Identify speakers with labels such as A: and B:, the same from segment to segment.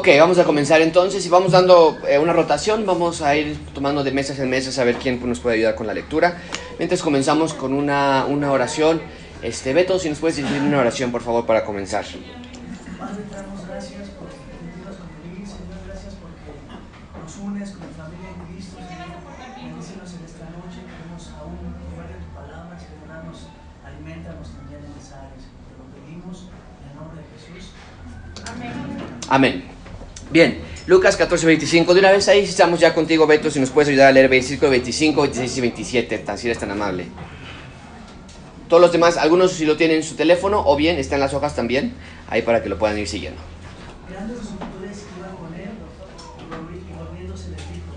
A: Ok, vamos a comenzar entonces y vamos dando eh, una rotación, vamos a ir tomando de mesas en mesas a ver quién nos puede ayudar con la lectura. Mientras comenzamos con una, una oración, este, Beto, si nos puedes dirigir una oración por favor para comenzar.
B: Padre, te damos gracias por permitirnos convivir, Señor, gracias porque nos unes con la familia en Cristo, Señor. Bendícenos en esta noche, queremos aún comer de tu palabra, Señor, danos, alimentanos también en esa área, Señor. Te lo pedimos en el nombre de Jesús.
A: Amén. Bien, Lucas 14, 25. De una vez ahí estamos ya contigo, Beto, si nos puedes ayudar a leer versículo 25, 26 y 27, tan, si eres tan amable. Todos los demás, algunos si lo tienen en su teléfono o bien están las hojas también, ahí para que lo puedan ir siguiendo
B: los multitudes que iban con él, y volvi- y volviéndose les dijo,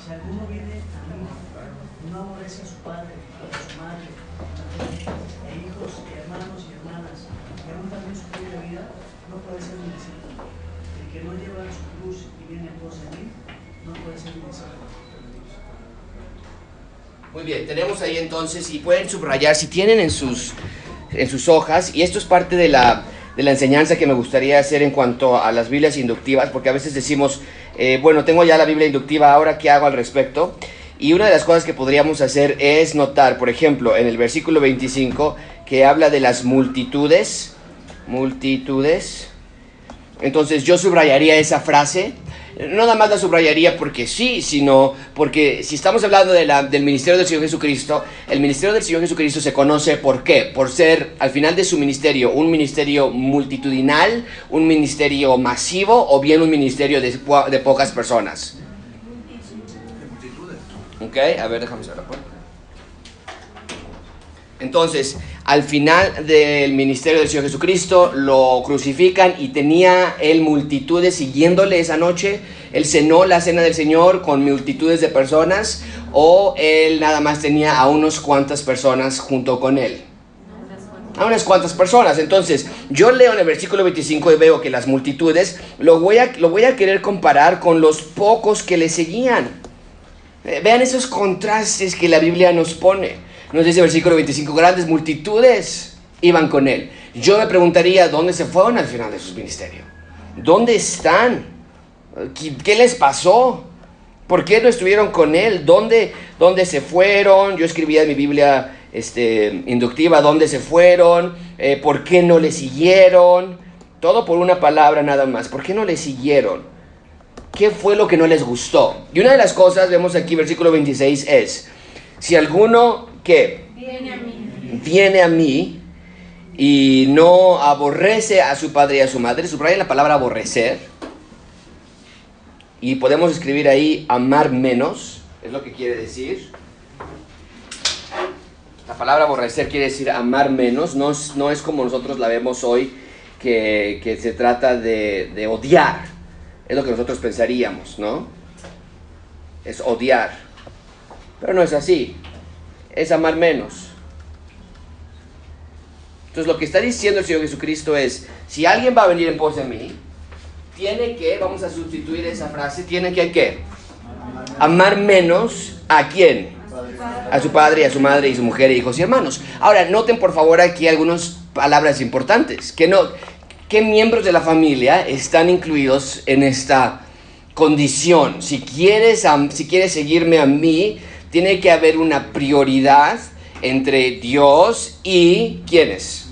B: si alguno viene a mí y no aborrece a su padre, a su madre, mujer, e hijos, y hermanos y hermanas, y aún también su propia vida, no puede ser mi discípulo. El que no lleva su cruz y viene en pos de mí, no puede ser mi discípulo.
A: Muy bien, tenemos ahí entonces, y pueden subrayar si tienen en sus, en sus hojas, y esto es parte de la, de la enseñanza que me gustaría hacer en cuanto a las Biblias inductivas, porque a veces decimos, eh, bueno, tengo ya la Biblia inductiva, ahora qué hago al respecto. Y una de las cosas que podríamos hacer es notar, por ejemplo, en el versículo 25, que habla de las multitudes, multitudes. Entonces yo subrayaría esa frase. No nada más la subrayaría porque sí, sino porque si estamos hablando de la- del ministerio del Señor Jesucristo, el ministerio del Señor Jesucristo se conoce por qué? Por ser al final de su ministerio un ministerio multitudinal, un ministerio masivo o bien un ministerio de, de pocas personas. Ok, a ver, déjame cerrar la puerta. Entonces, al final del ministerio del Señor Jesucristo, lo crucifican y tenía él multitudes siguiéndole esa noche. Él cenó la cena del Señor con multitudes de personas o él nada más tenía a unos cuantas personas junto con él. A unas cuantas personas. Entonces, yo leo en el versículo 25 y veo que las multitudes lo voy a, lo voy a querer comparar con los pocos que le seguían. Eh, Vean esos contrastes que la Biblia nos pone. Nos dice el versículo 25, grandes multitudes iban con él. Yo me preguntaría, ¿dónde se fueron al final de su ministerio? ¿Dónde están? ¿Qué, qué les pasó? ¿Por qué no estuvieron con él? ¿Dónde, dónde se fueron? Yo escribía en mi Biblia este, inductiva, ¿dónde se fueron? Eh, ¿Por qué no le siguieron? Todo por una palabra nada más. ¿Por qué no le siguieron? ¿Qué fue lo que no les gustó? Y una de las cosas, vemos aquí versículo 26, es, si alguno que
C: Viene a mí.
A: viene a mí y no aborrece a su padre y a su madre, subraya la palabra aborrecer, y podemos escribir ahí amar menos, es lo que quiere decir. La palabra aborrecer quiere decir amar menos, no es, no es como nosotros la vemos hoy, que, que se trata de, de odiar, es lo que nosotros pensaríamos, ¿no? Es odiar, pero no es así, es amar menos. Entonces lo que está diciendo el Señor Jesucristo es, si alguien va a venir en pos de mí, tiene que, vamos a sustituir esa frase, tiene que, ¿qué? Amar menos a quién? A su padre, a su madre y su mujer, hijos y hermanos. Ahora, noten por favor aquí algunas palabras importantes. Que no, ¿Qué miembros de la familia están incluidos en esta condición? Si quieres, si quieres seguirme a mí, tiene que haber una prioridad entre Dios y ¿quiénes?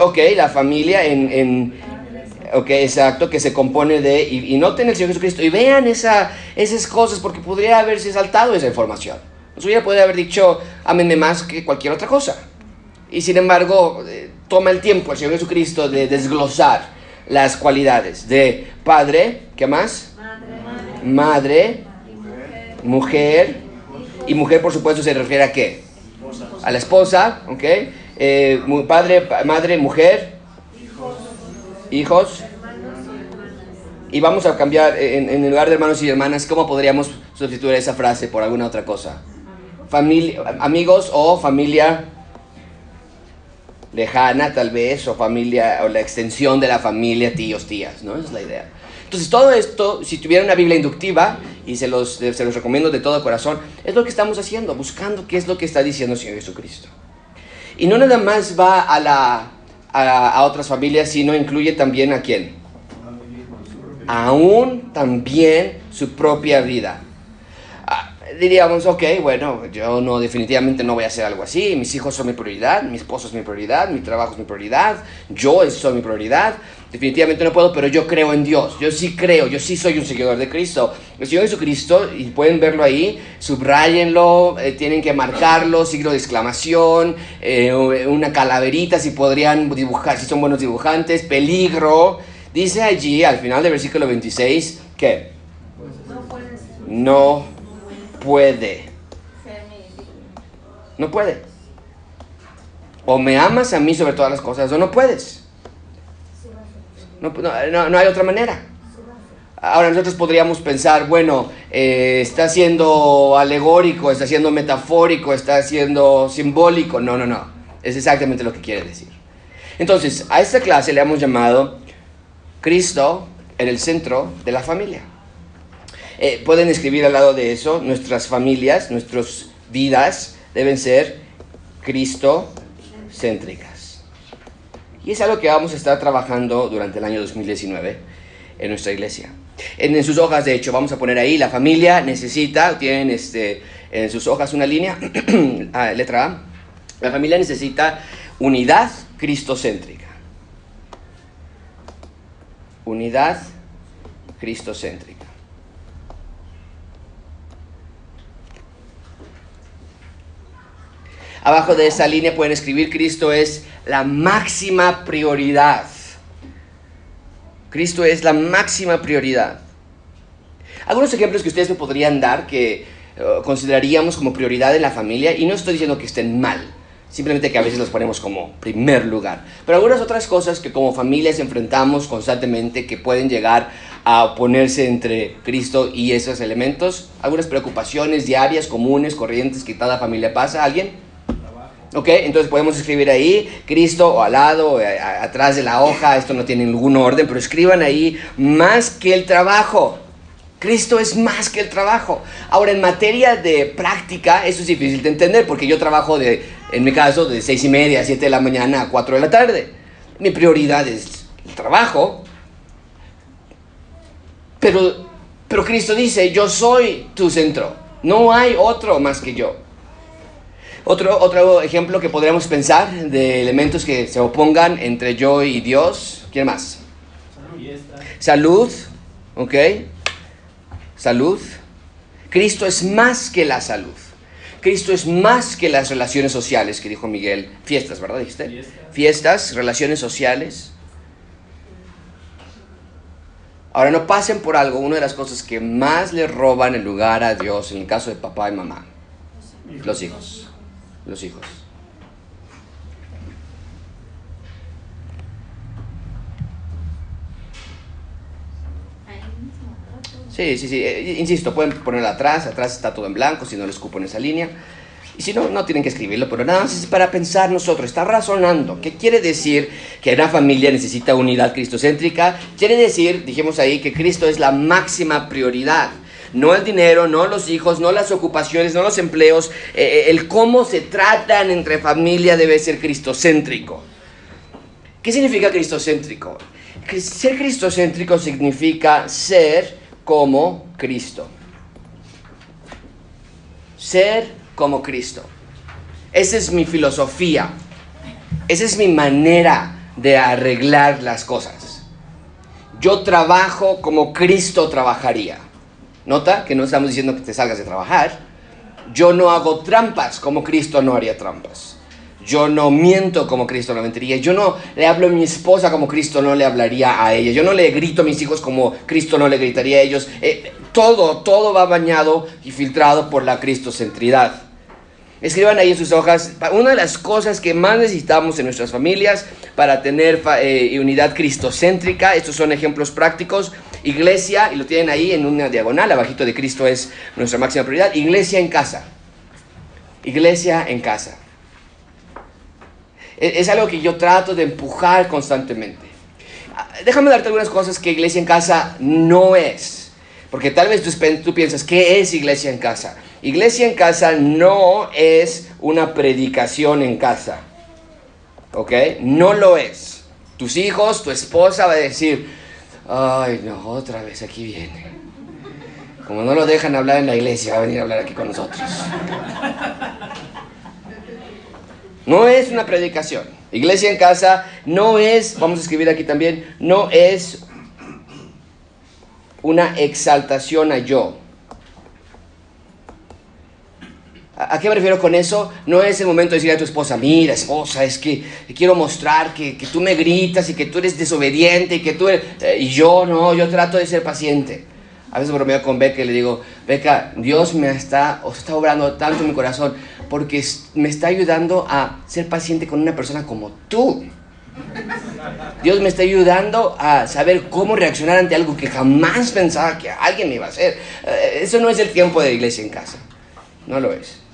A: Ok, la familia en, en ok, exacto, que se compone de, y, y noten el Señor Jesucristo, y vean esa, esas cosas, porque podría haberse saltado esa información. Nos hubiera podido haber dicho, ámenme más que cualquier otra cosa. Y sin embargo, eh, toma el tiempo el Señor Jesucristo de desglosar las cualidades de padre, ¿qué más?
C: Madre,
A: Madre,
C: mujer,
A: mujer, y mujer por supuesto se refiere a qué? A la esposa, ¿ok? Eh, padre, pa- madre, mujer, hijos,
C: y
A: vamos a cambiar, eh, en, en lugar de hermanos y hermanas, ¿cómo podríamos sustituir esa frase por alguna otra cosa? Familia, amigos o familia lejana tal vez, o familia, o la extensión de la familia, tíos, tías, ¿no? Esa es la idea. Entonces todo esto, si tuviera una Biblia inductiva, y se los, se los recomiendo de todo corazón, es lo que estamos haciendo, buscando qué es lo que está diciendo el Señor Jesucristo. Y no nada más va a, la, a, a otras familias, sino incluye también a quién? aún también su propia vida. Ah, diríamos, ok, bueno, yo no, definitivamente no voy a hacer algo así, mis hijos son mi prioridad, mi esposo es mi prioridad, mi trabajo es mi prioridad, yo soy mi prioridad, definitivamente no puedo, pero yo creo en Dios, yo sí creo, yo sí soy un seguidor de Cristo. El Señor Jesucristo, y pueden verlo ahí, subrayenlo, eh, tienen que marcarlo, signo de exclamación, eh, una calaverita si podrían dibujar, si son buenos dibujantes, peligro. Dice allí, al final del versículo 26, que
C: No
A: puede. No puede. O me amas a mí sobre todas las cosas o no puedes. No, no- no- hay otra manera. Ahora nosotros podríamos pensar, bueno, eh, está siendo alegórico, está siendo metafórico, está siendo simbólico. No, no, no. Es exactamente lo que quiere decir. Entonces, a esta clase le hemos llamado Cristo en el centro de la familia. Eh, pueden escribir al lado de eso, nuestras familias, nuestras vidas deben ser Cristo céntricas. Y es algo que vamos a estar trabajando durante el año 2019 en nuestra iglesia. En, sus hojas, de hecho, vamos a poner ahí, la familia necesita, tienen este, en sus hojas una línea, ah, letra A, la familia necesita unidad cristocéntrica. Unidad cristocéntrica. Abajo de esa línea pueden escribir Cristo es la máxima prioridad. Cristo es la máxima prioridad. Algunos ejemplos que ustedes me podrían dar que eh, consideraríamos como prioridad en la familia, y no estoy diciendo que estén mal, simplemente que a veces los ponemos como primer lugar. Pero algunas otras cosas que como familias enfrentamos constantemente que pueden llegar a ponerse entre Cristo y esos elementos, algunas preocupaciones diarias, comunes, corrientes que cada familia pasa, ¿alguien? Ok, entonces podemos escribir ahí Cristo o al lado, o a- atrás de la hoja, esto no tiene ningún orden, pero escriban ahí más que el trabajo. Cristo es más que el trabajo. Ahora, en materia de práctica, eso es difícil de entender porque yo trabajo de, en mi caso, de seis y media a 7 de la mañana a 4 de la tarde. Mi prioridad es el trabajo. Pero, pero Cristo dice, yo soy tu centro. No hay otro más que yo. Otro, otro ejemplo que podríamos pensar de elementos que se opongan entre yo y Dios. ¿Quién más? Salud, ¿ok? Salud. Cristo es más que la salud. Cristo es más que las relaciones sociales, que dijo Miguel. Fiestas, ¿verdad? Dijiste.
D: Fiestas.
A: Fiestas, relaciones sociales. Ahora no pasen por algo, una de las cosas que más le roban el lugar a Dios en el caso de papá y mamá. Los hijos. Los hijos. Sí, sí, sí. eh, insisto, pueden ponerlo atrás. Atrás está todo en blanco, si no les cupo en esa línea. Y si no, no tienen que escribirlo, pero nada más es para pensar nosotros. Está razonando. ¿Qué quiere decir que una familia necesita unidad cristocéntrica? Quiere decir, dijimos ahí, que Cristo es la máxima prioridad. No el dinero, no los hijos, no las ocupaciones, no los empleos. eh, el cómo se tratan entre familia debe ser cristocéntrico. ¿Qué significa cristocéntrico? Ser cristocéntrico significa ser como Cristo. Ser como Cristo. Esa es mi filosofía. Esa es mi manera de arreglar las cosas. Yo trabajo como Cristo trabajaría. Nota que no estamos diciendo que te salgas de trabajar. Yo no hago trampas como Cristo no haría trampas. Yo no miento como Cristo no mentiría. Yo no le hablo a mi esposa como Cristo no le hablaría a ella. Yo no le grito a mis hijos como Cristo no le gritaría a ellos. Eh, todo, todo va bañado y filtrado por la cristocentridad. Escriban ahí en sus hojas, una de las cosas que más necesitamos en nuestras familias para tener eh, unidad cristocéntrica, estos son ejemplos prácticos, iglesia, y lo tienen ahí en una diagonal, abajito de Cristo es nuestra máxima prioridad, iglesia en casa, iglesia en casa. E- Es algo que yo trato de empujar constantemente. Ah, Déjame darte algunas cosas que iglesia en casa no es. Porque tal vez tú, tú piensas, ¿qué es iglesia en casa? Iglesia en casa no es una predicación en casa. ¿Ok? No lo es. Tus hijos, tu esposa va a decir, Ay, no, otra vez aquí viene. Como no lo dejan hablar en la iglesia, va a venir a hablar aquí con nosotros. No es una predicación. Iglesia en casa no es, vamos a escribir aquí también, no es una exaltación a yo. ¿A qué me refiero con eso? No es el momento de decir a tu esposa, mira esposa, es que quiero mostrar que, tú me gritas y que tú eres desobediente y que tú eres... Eh, y yo no, yo trato de ser paciente. A veces bromeo con Beca y le digo, Beca, Dios me está, está obrando tanto en mi corazón porque me está ayudando a ser paciente con una persona como tú. Dios me está ayudando a saber cómo reaccionar ante algo que jamás pensaba que alguien me iba a hacer. Eh, eso no es el tiempo de iglesia en casa. No lo es.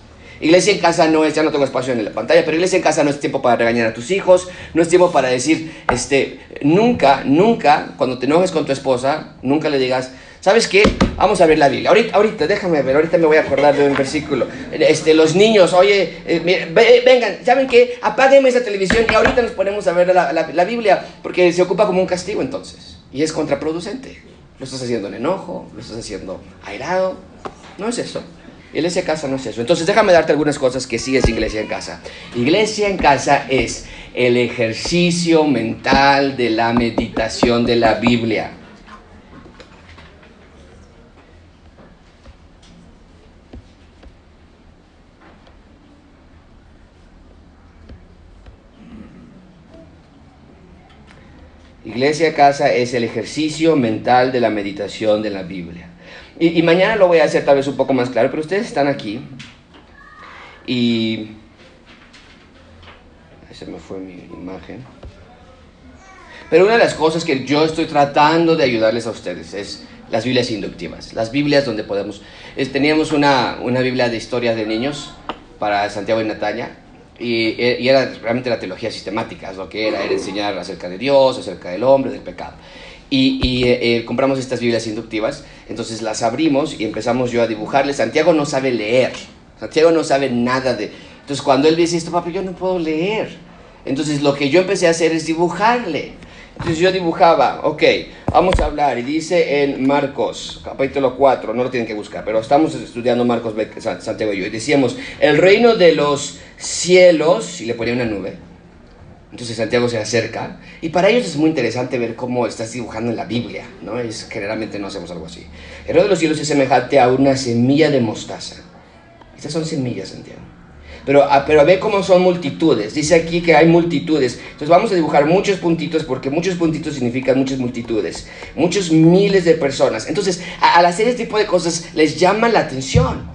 A: Iglesia en casa no es, ya no tengo espacio en la pantalla, pero iglesia en casa no es tiempo para regañar a tus hijos, no es tiempo para decir, este, nunca, nunca, cuando te enojes con tu esposa, nunca le digas, ¿sabes qué? Vamos a ver la Biblia. Ahorita, ahorita, déjame ver, ahorita me voy a acordar de un versículo. Este, los niños, oye, eh, vengan, ¿saben qué? Apáguenme esa televisión y ahorita nos ponemos a ver la, la, la Biblia, porque se ocupa como un castigo entonces, y es contraproducente. Lo estás haciendo en enojo, lo estás haciendo airado, no es eso. Iglesia en casa no es eso. Entonces déjame darte algunas cosas que sí es iglesia en casa. Iglesia en casa es el ejercicio mental de la meditación de la Biblia. Iglesia en casa es el ejercicio mental de la meditación de la Biblia. Y, mañana lo voy a hacer tal vez un poco más claro, pero ustedes están aquí y... Esa me fue mi imagen. Pero una de las cosas que yo estoy tratando de ayudarles a ustedes es las Biblias inductivas, las Biblias donde podemos... teníamos una, una Biblia de historias de niños para Santiago y Natalia, y, y, era realmente la teología sistemática, lo que era, era enseñar acerca de Dios, acerca del hombre, del pecado y, eh, eh, compramos estas Biblias inductivas, entonces las abrimos y empezamos yo a dibujarle. Santiago no sabe leer, Santiago no sabe nada de... Entonces cuando él dice esto, papi, yo no puedo leer. Entonces lo que yo empecé a hacer es dibujarle. Entonces yo dibujaba, ok, vamos a hablar, y dice en Marcos, capítulo 4, no lo tienen que buscar, pero estamos estudiando Marcos, Santiago y yo, y decíamos, el reino de los cielos, y le ponía una nube, entonces Santiago se acerca y para ellos es muy interesante ver cómo estás dibujando en la Biblia, ¿no? Es, generalmente no hacemos algo así. El reino de los cielos es semejante a una semilla de mostaza. Estas son semillas, Santiago. Pero, ah, pero ve cómo son multitudes. Dice aquí que hay multitudes. Entonces vamos a dibujar muchos puntitos porque muchos puntitos significan muchas multitudes. Muchos miles de personas. Entonces al hacer este tipo de cosas les llama la atención.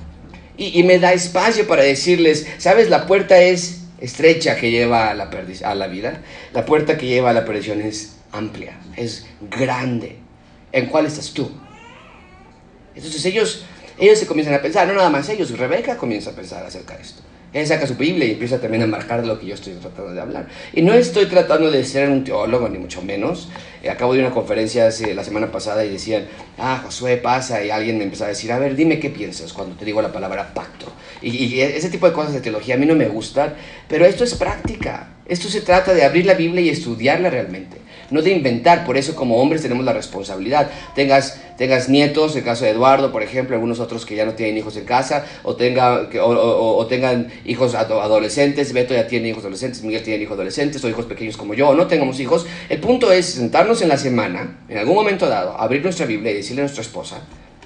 A: Y me da espacio para decirles, ¿sabes? La puerta es estrecha que lleva a la, a la vida, la puerta que lleva a la perdición es amplia, es grande. ¿En cuál estás tú? Entonces ellos, ellos se comienzan a pensar, no nada más ellos, Rebeca comienza a pensar acerca de esto. Él saca su Biblia y empieza también a marcar lo que yo estoy tratando de hablar. Y no estoy tratando de ser un teólogo, ni mucho menos. Eh, acabo de una conferencia hace, la semana pasada y decían, ah, Josué pasa, y alguien me empezó a decir, a ver, dime qué piensas cuando te digo la palabra pacto. Y, y ese tipo de cosas de teología a mí no me gustan, pero esto es práctica. Esto se trata de abrir la Biblia y estudiarla realmente no de inventar. Por eso como hombres tenemos la responsabilidad. Tengas, tengas nietos, el caso de Eduardo, por ejemplo, algunos otros que ya no tienen hijos en casa, o, tenga, o, tengan hijos adolescentes, Beto ya tiene hijos adolescentes, Miguel tiene hijos adolescentes, o hijos pequeños como yo, o no tengamos hijos. El punto es sentarnos en la semana, en algún momento dado, abrir nuestra Biblia y decirle a nuestra esposa,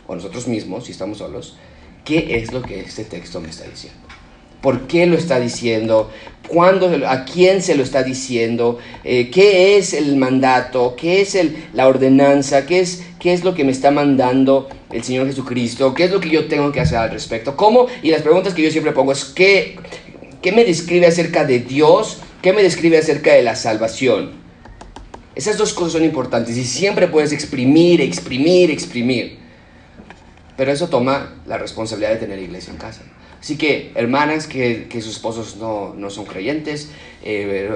A: o nosotros mismos, si estamos solos, qué es lo que este texto me está diciendo por qué lo está diciendo, cuándo, a quién se lo está diciendo, eh, qué es el mandato, qué es el, la ordenanza, qué es, qué es lo que me está mandando el Señor Jesucristo, qué es lo que yo tengo que hacer al respecto, cómo, y las preguntas que yo siempre pongo es, ¿qué, qué me describe acerca de Dios? ¿Qué me describe acerca de la salvación? Esas dos cosas son importantes y siempre puedes exprimir, exprimir, exprimir. Pero eso toma la responsabilidad de tener iglesia en casa. Así que, hermanas que, que sus esposos no, no son creyentes, eh,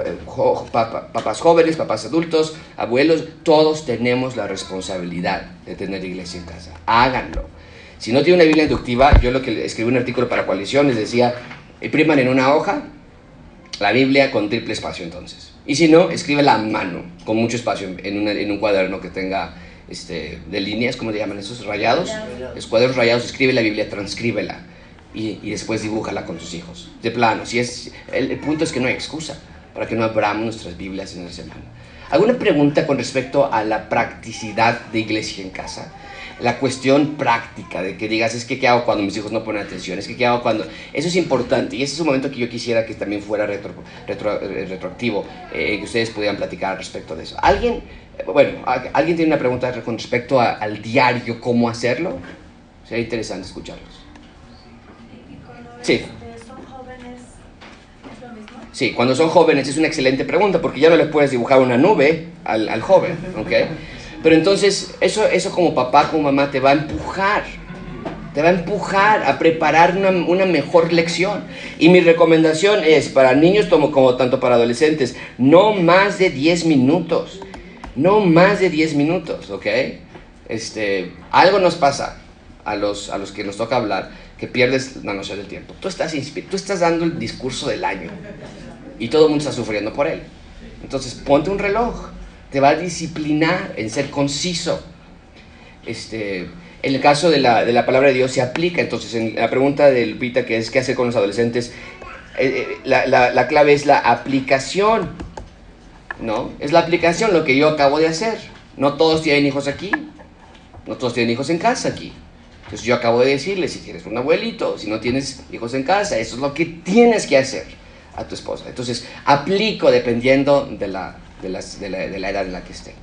A: papás jóvenes, papás adultos, abuelos, todos tenemos la responsabilidad de tener iglesia en casa. Háganlo. Si no tiene una Biblia inductiva, yo lo que escribí un artículo para coalición les decía, impriman en una hoja La Biblia con triple espacio entonces. Y si no, escríbela a mano, con mucho espacio, en, una- en un cuaderno que tenga este, de líneas, ¿cómo le llaman esos? Rayados. Los cuadernos rayados, escribe la Biblia, transcríbela y, después dibújala con tus hijos. De plano, si es, el, punto es que no hay excusa para que no abramos nuestras Biblias en la semana. ¿Alguna pregunta con respecto a la practicidad de iglesia en casa? La cuestión práctica de que digas, es que qué hago cuando mis hijos no ponen atención, es que qué hago cuando... Eso es importante y ese es un momento que yo quisiera que también fuera retro, retro- eh, retroactivo, eh, que ustedes pudieran platicar respecto de eso. ¿Alguien, eh, bueno, ¿al- ¿alguien tiene una pregunta con respecto al diario, cómo hacerlo? Sería interesante escucharlos. Sí.
E: este, son jóvenes, ¿es lo mismo?
A: Sí, cuando son jóvenes es una excelente pregunta porque ya no le puedes dibujar una nube al, al joven, ¿ok? Pero entonces eso, eso como papá, como mamá te va a empujar, te va a empujar a preparar una, una mejor lección. Y mi recomendación es para niños como, como tanto para adolescentes, no más de 10 minutos, no más de 10 minutos, ¿ok? Este, algo nos pasa a los, a los que nos toca hablar que pierdes la noción del tiempo. Tú estás, tú estás dando el discurso del año y todo el mundo está sufriendo por él. Entonces, ponte un reloj, te va a disciplinar en ser conciso. Este, en el caso de la, de la palabra de Dios se aplica, entonces en la pregunta de Lupita, que es qué hacer con los adolescentes, eh, eh, la, la- la clave es la aplicación, ¿no? Es la aplicación lo que yo acabo de hacer. No todos tienen hijos aquí, no todos tienen hijos en casa aquí. Entonces yo acabo de decirle, si tienes un abuelito, si no tienes hijos en casa, eso es lo que tienes que hacer a tu esposa. Entonces aplico dependiendo de la, de de la, de la edad en la que esté.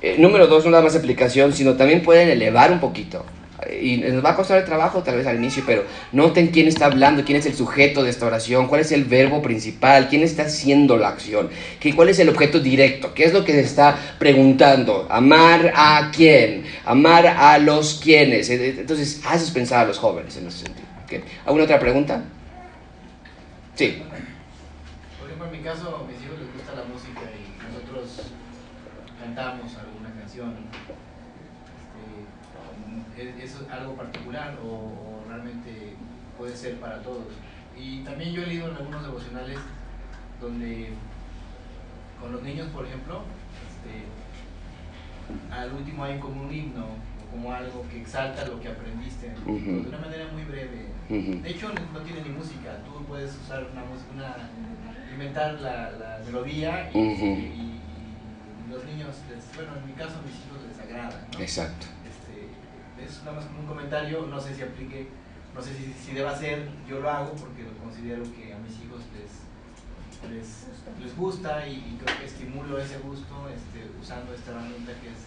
A: Eh, número dos, no nada más aplicación, sino también pueden elevar un poquito. Y nos va a costar el trabajo tal vez al inicio, pero noten quién está hablando, quién es el sujeto de esta oración, cuál es el verbo principal, quién está haciendo la acción, ¿Qué, cuál es el objeto directo, qué es lo que se está preguntando, amar a quién, amar a los quienes. Eh, eh, Entonces, haces pensar a los jóvenes en ese sentido. ¿ok? ¿Alguna otra pregunta? Sí.
F: Por ejemplo, en mi caso, a mis hijos les gusta la música y nosotros cantamos alguna canción. ¿Es, es algo particular o, o realmente puede ser para todos? Y también yo he leído en algunos devocionales donde con los niños, por ejemplo, este, al último hay como un himno o como algo que exalta lo que aprendiste de una manera muy breve. De hecho, no tiene ni música. Tú puedes usar una música, una, inventar la, la melodía y,
A: Ujú.
F: y- y los niños, les- bueno, en mi caso mis hijos les agrada. ¿no?
A: Exacto.
F: Es nada más como un comentario, no sé si aplique, no sé si, si deba ser, yo lo hago porque lo considero que a mis hijos les, les, les gusta y, y creo que estimulo ese gusto este, usando esta herramienta que es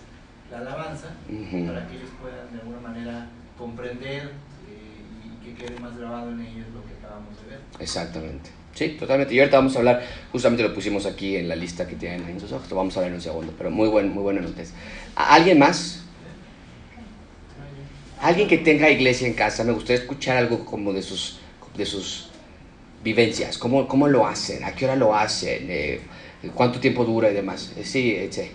F: la alabanza
A: Ujú.
F: para que ellos puedan de alguna manera comprender eh, y que quede más grabado en ellos lo que acabamos de ver.
A: Exactamente. Sí, totalmente. Y ahorita vamos a hablar, justamente lo pusimos aquí en la lista que tienen en sus ojos, lo vamos a ver en un segundo, pero muy buen, muy buena noticia. ¿A- ¿Alguien más? Alguien que tenga iglesia en casa, me gustaría escuchar algo como de sus, de sus vivencias, cómo, cómo lo hacen, a qué hora lo hacen, eh, cuánto tiempo dura y demás. Eh, Sí, Eche.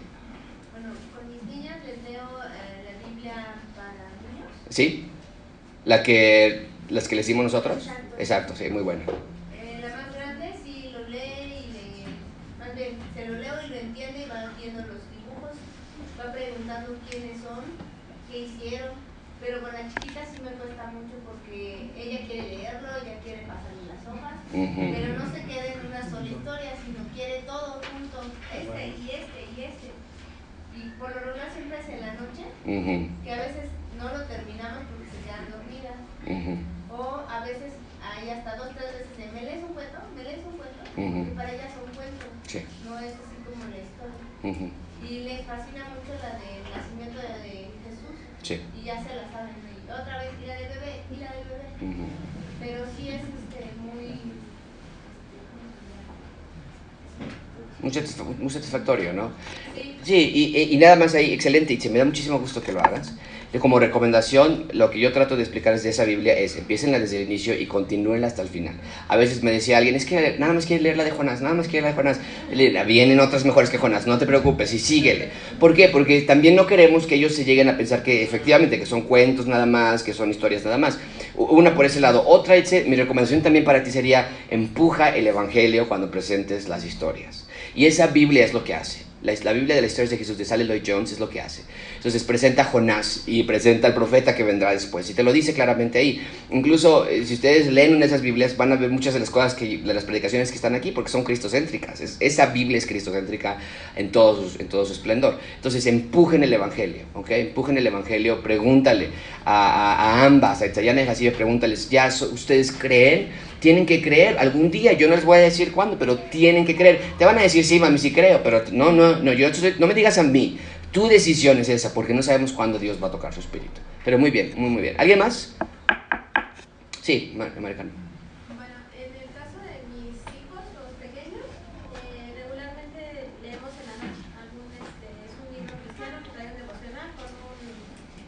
G: Bueno, con mis niñas les leo eh, la Biblia para niños.
A: ¿Sí? La que, las que le hicimos nosotros.
G: Exacto.
A: Exacto, sí, muy buena.
G: Eh, la más grande sí lo lee y le, bien, se lo leo y lo entiende y va viendo los dibujos, va preguntando quiénes son, qué hicieron, pero con la chiquita sí me cuesta mucho porque ella quiere leerlo, ella quiere pasarle las hojas, pero no se queda en una sola historia, sino quiere todo junto, este y este y este. Y por lo regular siempre es en la noche, que a veces no lo terminamos porque se quedan dormidas. O a veces hay hasta dos, tres veces de, ¿me lees un cuento? ¿Me lees un cuento? Y para ellas son cuentos,
A: Sí.
G: no es así como la historia. Y les fascina mucho la del nacimiento de, de
A: Sí.
G: y ya se la saben. Y otra vez, y la del bebé, y la del bebé.
A: ujú.
G: Pero sí es este, muy...
A: Muy, satisfa- muy satisfactorio, ¿no?
G: Sí,
A: Sí, y, y- nada más ahí, excelente, y se me da muchísimo gusto que lo hagas. Como recomendación, lo que yo trato de explicarles de esa Biblia es, empiecenla desde el inicio y continúenla hasta el final. A veces me decía alguien, es que nada más quiere leer la de Jonás, nada más quiere leer la de Jonás. Le- Vienen otras mejores que Jonás, no te preocupes, y síguele. ¿Por qué? Porque también no queremos que ellos se lleguen a pensar que efectivamente que son cuentos nada más, que son historias nada más. Una por ese lado. Otra, mi recomendación también para ti sería empuja el Evangelio cuando presentes las historias. Y esa Biblia es lo que hace. La, la Biblia de las historias de Jesús de Sally Lloyd Jones es lo que hace. Entonces presenta a Jonás y presenta al profeta que vendrá después. Y te lo dice claramente ahí. Incluso eh, si ustedes leen en esas Biblias van a ver muchas de las cosas, que, de las predicaciones que están aquí porque son cristocéntricas. Es- esa Biblia es cristocéntrica en todo, su, en todo su esplendor. Entonces empujen el Evangelio, ¿ok? Empujen el Evangelio, pregúntale a, a- a ambas, a Itzayana y Jacibe, pregúntales, ¿ya ustedes creen? Tienen que creer algún día, yo no les voy a decir cuándo, pero tienen que creer. Te van a decir, sí, mami, sí creo, pero no, no, no, yo no me digas a mí. Tu decisión es esa, porque no sabemos cuándo Dios va a tocar su espíritu. Pero muy bien, muy, muy bien. ¿Alguien más? Sí, Mar- Maricano.
C: Bueno, en el caso de mis hijos, los pequeños, eh, regularmente leemos en la noche algún, este, es un libro cristiano trae un devocional con un,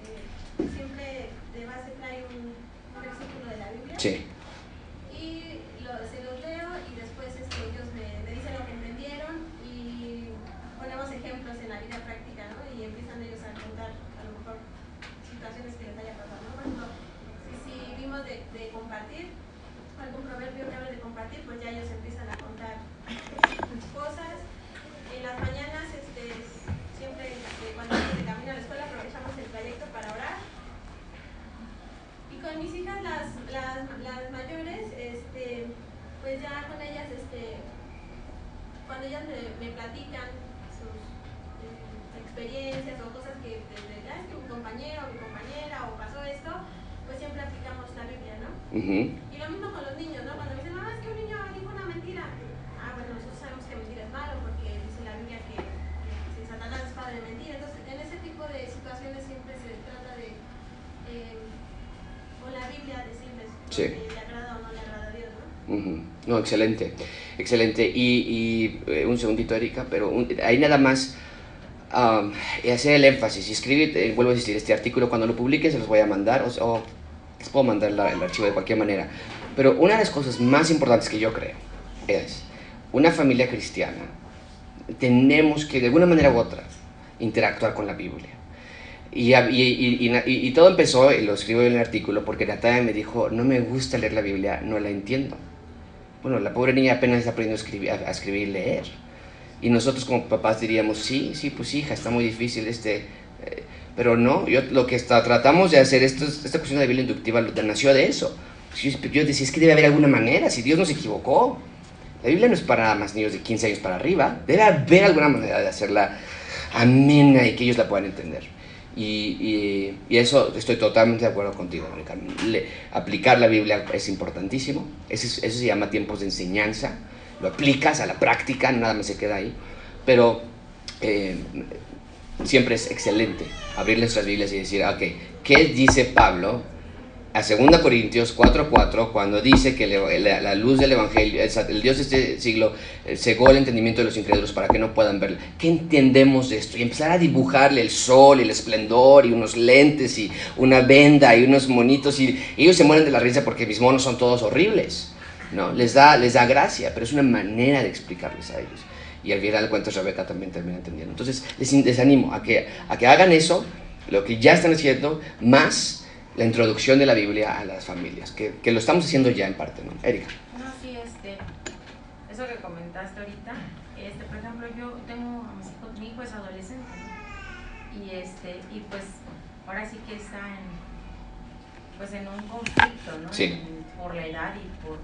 C: eh, siempre de base trae un, un versículo de la Biblia.
A: Sí.
C: Y lo- se los leo y después este, ellos me, me dicen lo que entendieron y ponemos ejemplos en la vida práctica, ¿no? Y empiezan ellos a contar a lo mejor situaciones que les haya pasado, ¿no? Por ejemplo, si, si vimos de, de compartir, algún proverbio que hable de compartir, pues ya ellos empiezan a contar cosas. En las mañanas, este, siempre eh, cuando vamos de camino a la escuela aprovechamos el trayecto para orar. Y con mis hijas, las, las, las mayores, este, pues ya con ellas, este, cuando ellas me, me platican sus eh, experiencias o cosas que desde ya es que un compañero o mi compañera o pasó esto, pues siempre aplicamos la Biblia, ¿no?
A: Ujú.
C: Y lo mismo con los niños, ¿no? Cuando me dicen, mamá, es que un niño dijo una mentira. Ah, bueno, nosotros sabemos que mentir es malo porque dice la Biblia que, que Satanás es padre de mentir. Entonces, en ese tipo de situaciones siempre se trata de, eh, con la Biblia, decirles
A: Sí.
C: le agrada o no le agrada a Dios, ¿no?
A: Ujú. No, excelente, excelente. Y, y, eh, un segundito, Erika, pero un- ahí nada más um, y hacer el énfasis. Escribir, eh, vuelvo a decir, este artículo cuando lo publique se los voy a mandar, o, o les puedo mandar la- el archivo de cualquier manera. Pero una de las cosas más importantes que yo creo es, una familia cristiana, tenemos que de alguna manera u otra interactuar con la Biblia. Y, todo empezó, y lo escribo en el artículo, porque Natalia me dijo, no me gusta leer la Biblia, no la entiendo. Bueno, la pobre niña apenas está aprendiendo a escribir, y leer. Y nosotros como papás diríamos, sí, sí, pues hija, está muy difícil este... eh, pero no, yo lo que está, tratamos de hacer, esto, es- esta cuestión de la Biblia inductiva lo- nació de eso. Yo, yo decía, es que debe haber alguna manera, si Dios no se equivocó. La Biblia no es para más niños de 15 años para arriba. Debe haber alguna manera de hacerla amena y que ellos la puedan entender. Y, eso estoy totalmente de acuerdo contigo, aplicar la Biblia es importantísimo. Eso, es- eso se llama tiempos de enseñanza. Lo aplicas a la práctica, nada más se queda ahí. Pero eh, siempre es excelente abrir nuestras Biblias y decir, ok, ¿qué dice Pablo a 2 Corintios 4:4 cuando dice que la, luz del Evangelio, el, el Dios de este siglo eh, cegó el entendimiento de los incrédulos para que no puedan verlo. ¿Qué entendemos de esto? Y empezar a dibujarle el sol y el esplendor y unos lentes y una venda y unos monitos y, ellos se mueren de la risa porque mis monos son todos horribles. No, les da, les da gracia, pero es una manera de explicarles a ellos. Y al final de cuentas Rebeca también termina entendiendo. Entonces les, les animo a que, a que hagan eso, lo que ya están haciendo, más la introducción de la Biblia a las familias, que, que lo estamos haciendo ya en parte, ¿no? Erika.
E: No, sí, este, eso que comentaste ahorita, este, por ejemplo, yo tengo a mis hijos, mi hijo es adolescente, ¿no? y este, y pues ahora sí que está en, pues en un conflicto, ¿no?
A: Sí.
E: En- por la edad y por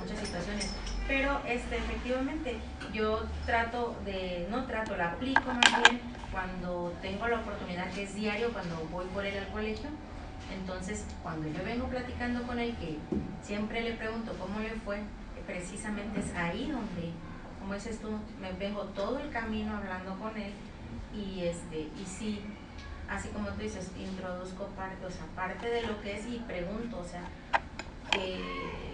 E: muchas situaciones. Pero este, efectivamente, yo trato de, no trato, la aplico más bien cuando tengo la oportunidad, que es diario, cuando voy por él al colegio. Entonces, cuando yo vengo platicando con él, que siempre le pregunto cómo le fue, precisamente es ahí donde, como dices tú, me vengo todo el camino hablando con él y este y sí, así como tú dices, introduzco parte, o sea, parte de lo que es y pregunto, o sea, que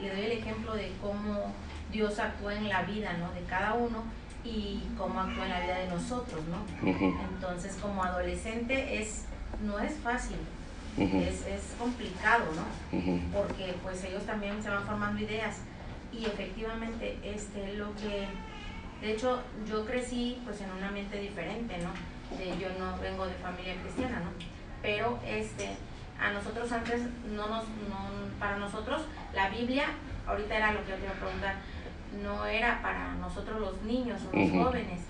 E: le doy el ejemplo de cómo Dios actúa en la vida, ¿no? De cada uno y cómo actúa en la vida de nosotros, ¿no? Entonces, como adolescente es no es fácil, es, es complicado, ¿no? porque pues ellos también se van formando ideas y efectivamente este lo que de hecho yo crecí pues en un ambiente diferente no De- yo no vengo de familia cristiana no pero este a nosotros antes, no nos, no, para nosotros, la Biblia, ahorita era lo que yo te iba a preguntar, no era para nosotros los niños o los jóvenes,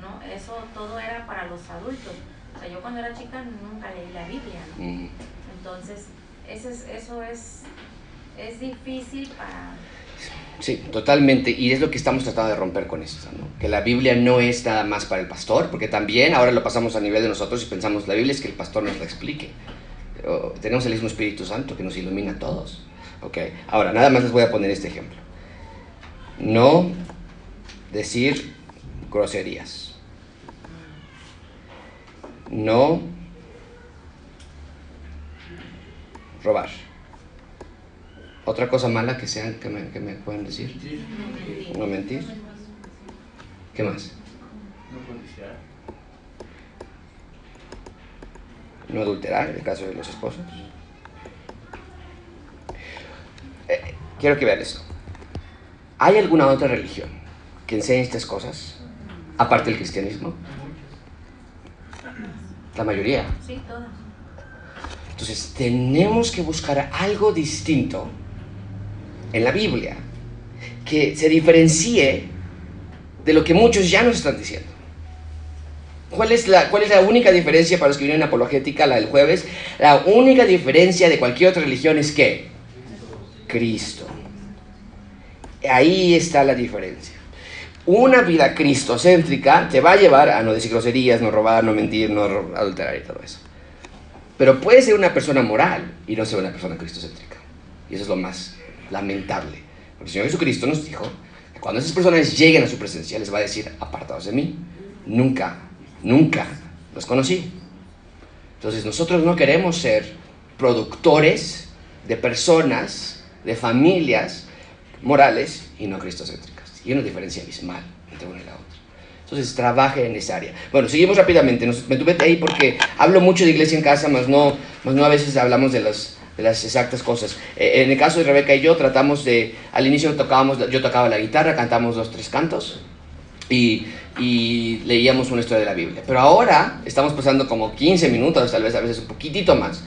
E: ¿no? Eso todo era para los adultos. O sea, yo cuando era chica nunca leí la Biblia, ¿no? Entonces, eso es, es difícil para...
A: Sí, totalmente. Y es lo que estamos tratando de romper con esto, ¿no? Que la Biblia no es nada más para el pastor, porque también ahora lo pasamos a nivel de nosotros y pensamos, la Biblia es que el pastor nos la explique. Pero tenemos el mismo Espíritu Santo que nos ilumina a todos. ¿ok? Ahora, nada más les voy a poner este ejemplo. No decir groserías. No robar. Otra cosa mala que sean que me, que me pueden decir. No mentir. ¿Qué más?
F: No codiciar.
A: No adulterar, en el caso de los esposos. Eh, quiero que vean esto. ¿Hay alguna otra religión que enseñe estas cosas? Aparte del cristianismo. La mayoría.
E: Sí, todas.
A: Entonces tenemos que buscar algo distinto en la Biblia que se diferencie de lo que muchos ya nos están diciendo. ¿Cuál es, la, ¿Cuál es la única diferencia para los que vienen en apologética, la del jueves? La única diferencia de cualquier otra religión es que Cristo. Ahí está la diferencia. Una vida cristocéntrica te va a llevar a no decir groserías, no robar, no mentir, no adulterar y todo eso. Pero puede ser una persona moral y no ser una persona cristocéntrica. Y eso es lo más lamentable. Porque el Señor Jesucristo nos dijo que cuando esas personas lleguen a su presencia les va a decir, apartados de mí, nunca, nunca los conocí. Entonces nosotros no queremos ser productores de personas, de familias morales y no cristocéntricas. Y una diferencia abismal entre una y la otra. Entonces trabaje en esa área. Bueno, seguimos rápidamente. Nos- me tuve ahí porque hablo mucho de iglesia en casa, más no, más no a veces hablamos de las, de las exactas cosas. Eh, en el caso de Rebeca y yo tratamos de, al inicio tocábamos, yo tocaba la guitarra, cantamos dos, tres cantos y, y leíamos una historia de la Biblia. Pero ahora estamos pasando como 15 minutos, tal vez a veces un poquitito más,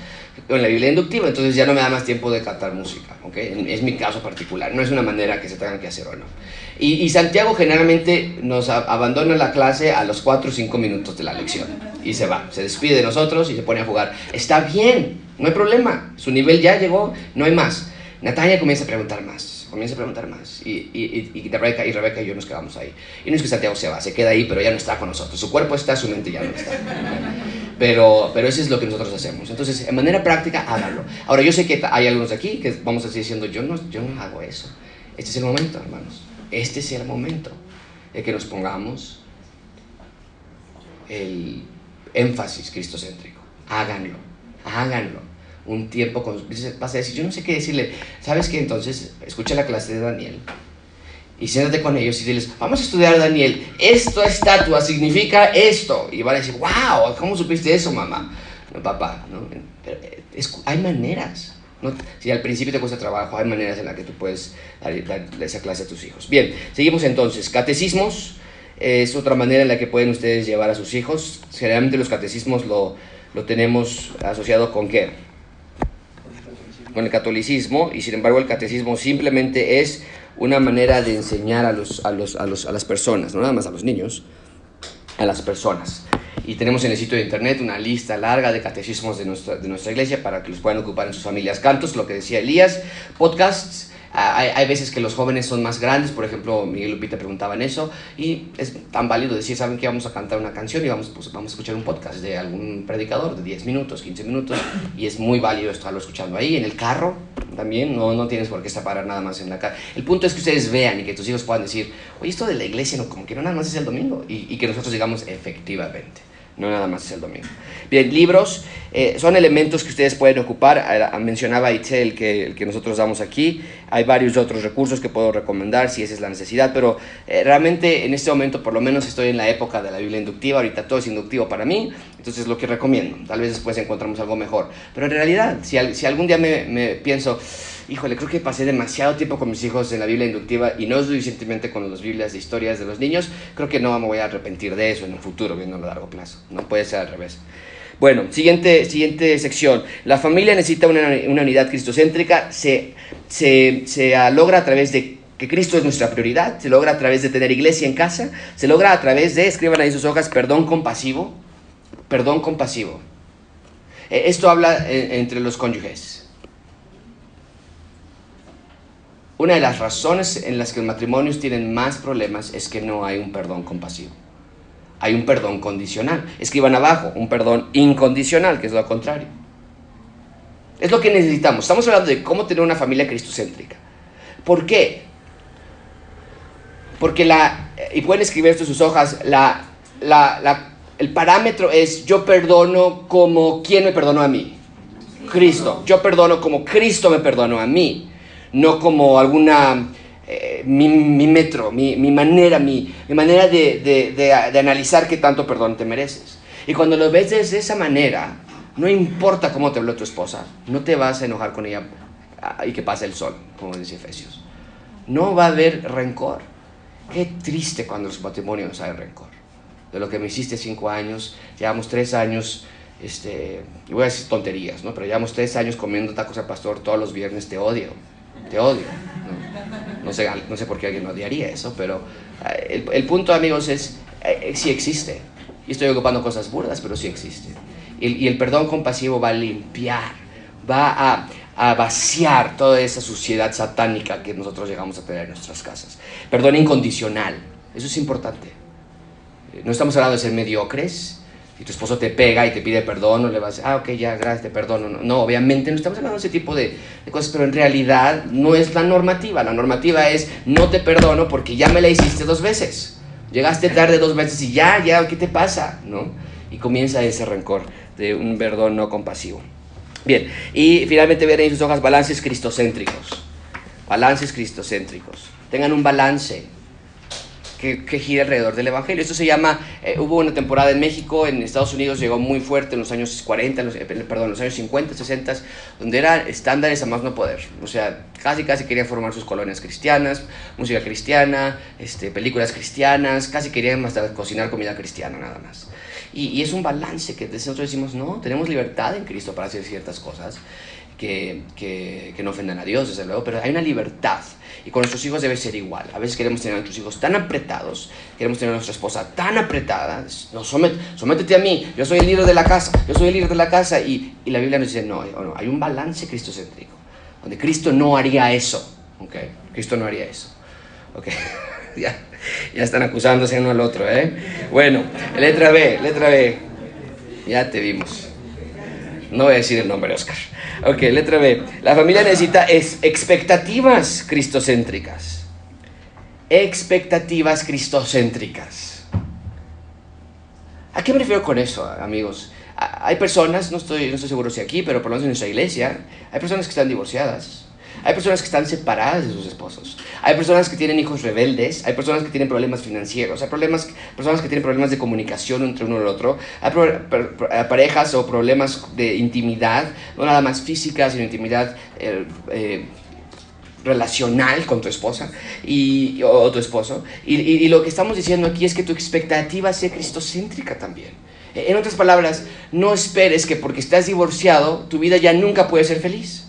A: en la Biblia inductiva, entonces ya no me da más tiempo de cantar música, ¿ok? Es mi caso particular, no es una manera que se tengan que hacer o no. Y, y Santiago generalmente nos abandona la clase a los 4 o 5 minutos de la lección y se va, se despide de nosotros y se pone a jugar. Está bien, no hay problema, su nivel ya llegó, no hay más. Natalia comienza a preguntar más, comienza a preguntar más. Y, y, y Rebeca, y Rebeca y yo nos quedamos ahí. Y no es que Santiago se va, se queda ahí, pero ya no está con nosotros. Su cuerpo está, su mente ya no está. Pero, pero eso es lo que nosotros hacemos. Entonces, en manera práctica, háganlo. Ahora, yo sé que hay algunos aquí que vamos a seguir diciendo, yo no, yo no hago eso. Este es el momento, hermanos. Este es el momento de que nos pongamos el énfasis cristocéntrico. Háganlo, háganlo. Un tiempo con... Vas a decir, yo no sé qué decirle. ¿Sabes qué? Entonces, escucha la clase de Daniel y siéntate con ellos y diles, vamos a estudiar Daniel, esta estatua significa esto. Y van a decir, wow, ¿cómo supiste eso, mamá? Papá, ¿no? Eh, hay maneras. ¿no? Si al principio te cuesta trabajo, hay maneras en las que tú puedes dar, dar esa clase a tus hijos. Bien, seguimos entonces. Catecismos es otra manera en la que pueden ustedes llevar a sus hijos. Generalmente los catecismos lo, lo tenemos asociado con qué? Con el catolicismo y sin embargo el catecismo simplemente es una manera de enseñar a, los, a, los, a, los, a las personas, no nada más a los niños, a las personas. Y tenemos en el sitio de internet una lista larga de catecismos de nuestra, de nuestra iglesia para que los puedan ocupar en sus familias. Cantos, lo que decía Elías, podcasts. Ah, Hay, hay veces que los jóvenes son más grandes, por ejemplo, Miguel Lupita preguntaban eso, y es tan válido decir, ¿saben que Vamos a cantar una canción y vamos, pues, vamos a escuchar un podcast de algún predicador de 10 minutos, 15 minutos, y es muy válido estarlo escuchando ahí, en el carro también, no, no tienes por qué separar nada más en la casa. El punto es que ustedes vean y que tus hijos puedan decir, oye, esto de la iglesia no, como que no nada más es el domingo, y, y que nosotros digamos efectivamente. No nada más es el domingo. Bien, libros eh, son elementos que ustedes pueden ocupar. Ah, Mencionaba Itzel que el que nosotros damos aquí. Hay varios otros recursos que puedo recomendar si esa es la necesidad, pero eh, realmente en este momento por lo menos estoy en la época de la Biblia inductiva. Ahorita todo es inductivo para mí, entonces es lo que recomiendo. Tal vez después encontramos algo mejor. Pero en realidad, si, si algún día me pienso, híjole, creo que pasé demasiado tiempo con mis hijos en la Biblia inductiva y no suficientemente con las Biblias de historias de los niños, creo que no me voy a arrepentir de eso en un futuro, viendo a largo plazo. No puede ser al revés. Bueno, siguiente, siguiente sección. La familia necesita una, una unidad cristocéntrica. Se, se, se logra a través de que Cristo es nuestra prioridad. Se logra a través de tener iglesia en casa. Se logra a través de, escriban ahí sus hojas, perdón compasivo. Perdón compasivo. Eh, Esto habla eh, entre los cónyuges. Una de las razones en las que los matrimonios tienen más problemas es que no hay un perdón compasivo. Hay un perdón condicional. Escriban abajo, un perdón incondicional, que es lo contrario. Es lo que necesitamos. Estamos hablando de cómo tener una familia cristocéntrica. ¿Por qué? Porque la, y pueden escribir esto en sus hojas, la, la, el parámetro es yo perdono como quien me perdonó a mí. Cristo. Yo perdono como Cristo me perdonó a mí. No como alguna, eh, mi, mi, metro, mi, mi manera, mi, mi manera de, de, de, analizar qué tanto perdón te mereces. Y cuando lo ves de esa manera, no importa cómo te habló tu esposa, no te vas a enojar con ella ah, y que pase el sol, como dice Efesios. No va a haber rencor. Qué triste cuando los matrimonios hay rencor. De lo que me hiciste cinco años, llevamos tres años, este, voy a decir tonterías, ¿no? Pero llevamos tres años comiendo tacos al pastor todos los viernes, te odio, te odio. No, sé, no sé por qué alguien odiaría eso, pero eh, el, el punto, amigos, es, eh, sí existe. Y estoy ocupando cosas burdas, pero sí existe. Y, y el perdón compasivo va a limpiar, va a, a vaciar toda esa suciedad satánica que nosotros llegamos a tener en nuestras casas. Perdón incondicional, eso es importante. No estamos hablando de ser mediocres. Si tu esposo te pega y te pide perdón, no le vas ah, ok, ya, gracias, te perdono. No, obviamente no estamos hablando de ese tipo de, cosas, pero en realidad no es la normativa. La normativa es, no te perdono porque ya me la hiciste dos veces. Llegaste tarde dos veces y ya, ya, ¿qué te pasa? ¿No? Y comienza ese rencor de un perdón no compasivo. Bien, y finalmente ven en sus hojas balances cristocéntricos. Balances cristocéntricos. Tengan un balance que, gira alrededor del Evangelio. Esto se llama, eh, hubo una temporada en México, en Estados Unidos llegó muy fuerte en los años 40, en los, eh, perdón, en los años 50, 60, donde eran estándares a más no poder. O sea, casi casi querían formar sus colonias cristianas, música cristiana, este, películas cristianas, casi querían hasta cocinar comida cristiana nada más. Y, y, es un balance que nosotros decimos, no, tenemos libertad en Cristo para hacer ciertas cosas que, que, no ofendan a Dios, desde luego, pero hay una libertad. Y con nuestros hijos debe ser igual. A veces queremos tener a nuestros hijos tan apretados, queremos tener a nuestra esposa tan apretada. No, somet, sométete a mí, yo soy el líder de la casa, yo soy el líder de la casa. Y, y la Biblia nos dice, no, no, hay un balance cristocéntrico, donde Cristo no haría eso. Okay? Cristo no haría eso. Okay. ya, ya están acusándose uno al otro, ¿eh? Bueno, letra B, letra B. Ya te vimos. No voy a decir el nombre, Oscar. Ok, letra B. La familia necesita es expectativas cristocéntricas. Expectativas cristocéntricas. ¿A qué me refiero con eso, amigos? Hay personas, no estoy, no estoy seguro si aquí, pero por lo menos en nuestra iglesia, hay personas que están divorciadas. Hay personas que están separadas de sus esposos. Hay personas que tienen hijos rebeldes. Hay personas que tienen problemas financieros. Hay problemas, personas que tienen problemas de comunicación entre uno y el otro. Hay pro, per, per, parejas o problemas de intimidad, no nada más física, sino intimidad eh, eh, relacional con tu esposa y, o, o tu esposo. Y, y, y, lo que estamos diciendo aquí es que tu expectativa sea cristocéntrica también. En otras palabras, no esperes que porque estás divorciado, tu vida ya nunca puede ser feliz.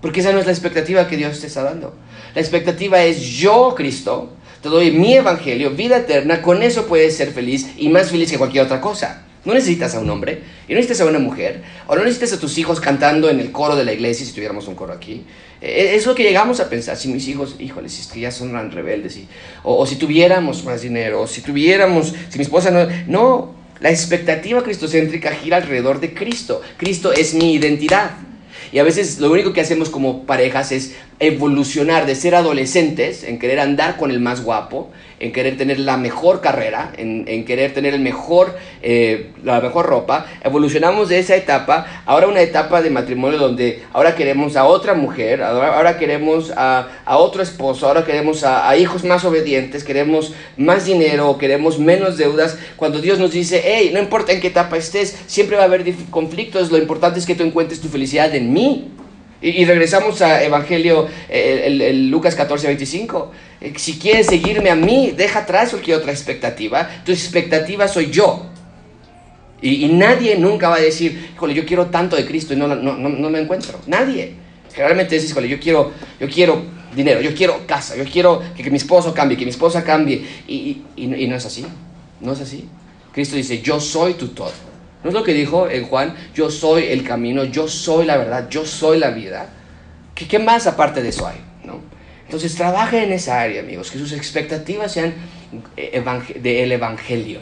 A: Porque esa no es la expectativa que Dios te está dando. La expectativa es yo, Cristo, te doy mi evangelio, vida eterna, con eso puedes ser feliz y más feliz que cualquier otra cosa. No necesitas a un hombre, y no necesitas a una mujer, o no necesitas a tus hijos cantando en el coro de la iglesia, si tuviéramos un coro aquí. Es lo que llegamos a pensar, si mis hijos, híjoles, si es que ya son tan rebeldes, y, o, o si tuviéramos más dinero, o si tuviéramos, si mi esposa no... No, la expectativa cristocéntrica gira alrededor de Cristo. Cristo es mi identidad. Y a veces lo único que hacemos como parejas es evolucionar de ser adolescentes en querer andar con el más guapo, en querer tener la mejor carrera, en, en querer tener el mejor, eh, la mejor ropa. Evolucionamos de esa etapa ahora una etapa de matrimonio donde ahora queremos a otra mujer, ahora, queremos a, a, otro esposo, ahora queremos a, a, hijos más obedientes, queremos más dinero, queremos menos deudas. Cuando Dios nos dice, hey, no importa en qué etapa estés, siempre va a haber conflictos, lo importante es que tú encuentres tu felicidad en mí. Y, regresamos a Evangelio, el, el, Lucas 14, 25. Si quieres seguirme a mí, deja atrás cualquier otra expectativa. Tu expectativa soy yo. Y, nadie nunca va a decir, híjole, yo quiero tanto de Cristo y no, no, no, no lo encuentro. Nadie. Generalmente dices, híjole, yo quiero, yo quiero dinero, yo quiero casa, yo quiero que, que mi esposo cambie, que mi esposa cambie. Y, y- y no es así. No es así. Cristo dice, yo soy tu todo. ¿No es lo que dijo en Juan? Yo soy el camino, yo soy la verdad, yo soy la vida. ¿Qué, qué más aparte de eso hay? ¿no? Entonces trabaja en esa área, amigos, que sus expectativas sean eh, evang- del Evangelio.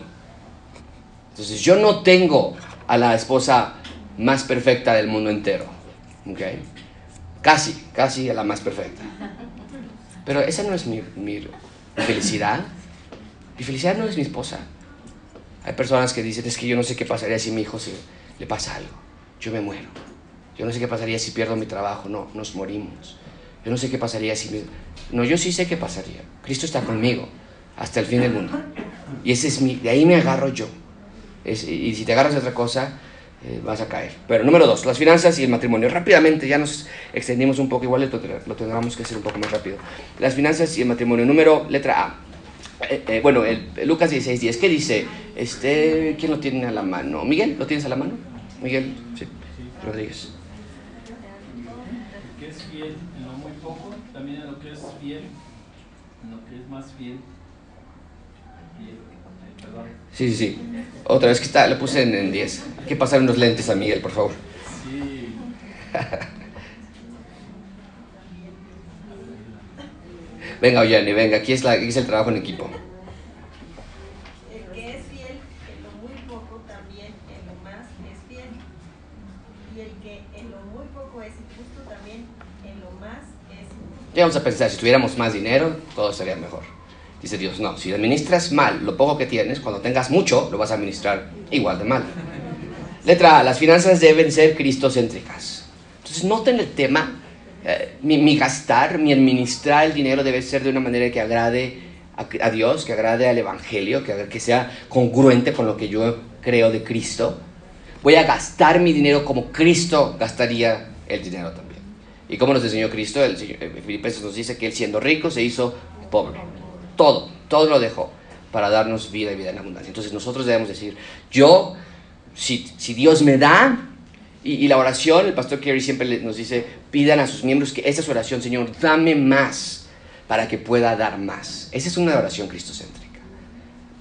A: Entonces yo no tengo a la esposa más perfecta del mundo entero. ¿ok? Casi, casi a la más perfecta. Pero esa no es mi felicidad. Mi felicidad no es mi esposa. Hay personas que dicen, es que yo no sé qué pasaría si mi hijo se, le pasa algo. Yo me muero. Yo no sé qué pasaría si pierdo mi trabajo. No, nos morimos. Yo no sé qué pasaría si... mi- No, yo sí sé qué pasaría. Cristo está conmigo hasta el fin del mundo. Y ese es mi... De ahí me agarro yo. Es- y si te agarras de otra cosa, eh, vas a caer. Pero número dos, las finanzas y el matrimonio. Rápidamente, ya nos extendimos un poco, igual lo, lo tendremos que hacer un poco más rápido. Las finanzas y el matrimonio. Número, letra A. Eh, eh, bueno, el, el Lucas 16, 10. ¿Qué dice? Este, ¿Quién lo tiene a la mano? ¿Miguel? ¿Lo tienes a la mano? Miguel, sí. Rodríguez.
H: El que es fiel en lo muy poco, también en lo que es fiel, en lo que es más fiel. Fiel, eh, perdón.
A: Sí, sí, sí. Otra vez que está, le puse en, en 10. Hay que pasar unos lentes a Miguel, por favor.
H: Sí.
A: Venga, Oyani, venga, aquí es, la, aquí es el trabajo en equipo.
I: El que es fiel en lo muy poco también en lo más es fiel. Y el que en lo muy poco es injusto también en lo más es injusto.
A: Ya vamos a pensar, si tuviéramos más dinero, todo sería mejor. Dice Dios, no, si administras mal lo poco que tienes, cuando tengas mucho, lo vas a administrar igual de mal. Letra A, las finanzas deben ser cristocéntricas. Entonces, noten el tema, eh, mi, gastar, mi administrar el dinero debe ser de una manera que agrade a, Dios, que agrade al Evangelio, que, sea congruente con lo que yo creo de Cristo. Voy a gastar mi dinero como Cristo gastaría el dinero también. ¿Y cómo nos enseñó Cristo? El, Señor- en Filipenses nos dice que él siendo rico se hizo pobre. Todo, todo lo dejó para darnos vida y vida en abundancia. Entonces nosotros debemos decir, yo, si Dios me da, y, la oración, el pastor Kerry siempre nos dice, pidan a sus miembros que esa es oración, Señor, dame más para que pueda dar más. Esa es una oración cristocéntrica.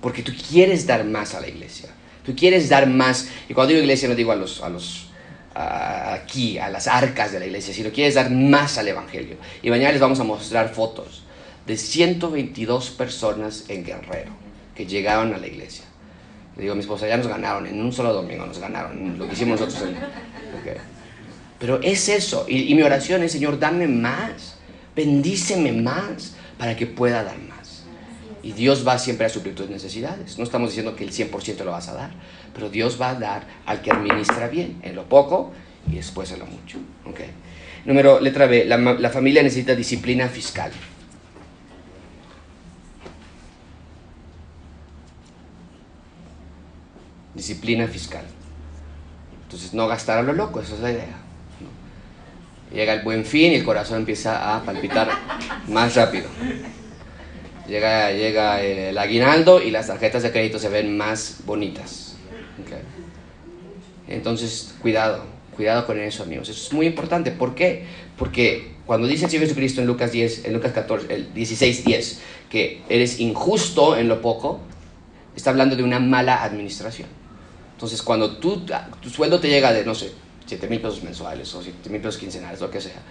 A: Porque tú quieres dar más a la iglesia. Tú quieres dar más. Y cuando digo iglesia no digo a los, a los aquí, a las arcas de la iglesia, sino quieres dar más al evangelio. Y mañana les vamos a mostrar fotos de 122 personas en Guerrero que llegaron a la iglesia. Le digo a mi esposa, ya nos ganaron, en un solo domingo nos ganaron, lo que hicimos nosotros. en- ok. Pero es eso, y, y mi oración es, Señor, dame más, bendíceme más para que pueda dar más. Y Dios va siempre a suplir tus necesidades. No estamos diciendo que el 100% lo vas a dar, pero Dios va a dar al que administra bien, en lo poco y después en lo mucho. ¿ok? Número, letra B, la, la familia necesita disciplina fiscal. Disciplina fiscal. Entonces, no gastar a lo loco, esa es la idea. ¿no? Llega el buen fin y el corazón empieza a palpitar más rápido. Llega, llega el aguinaldo y las tarjetas de crédito se ven más bonitas. ¿ok? Entonces, cuidado, cuidado con eso, amigos. Eso es muy importante. ¿Por qué? Porque cuando dice el Señor Jesucristo en Lucas 10, en Lucas 14, el 16, 10, que eres injusto en lo poco, está hablando de una mala administración. Entonces, cuando tu sueldo te llega de, no sé, 7 mil pesos mensuales o 7 mil pesos quincenales, lo que sea,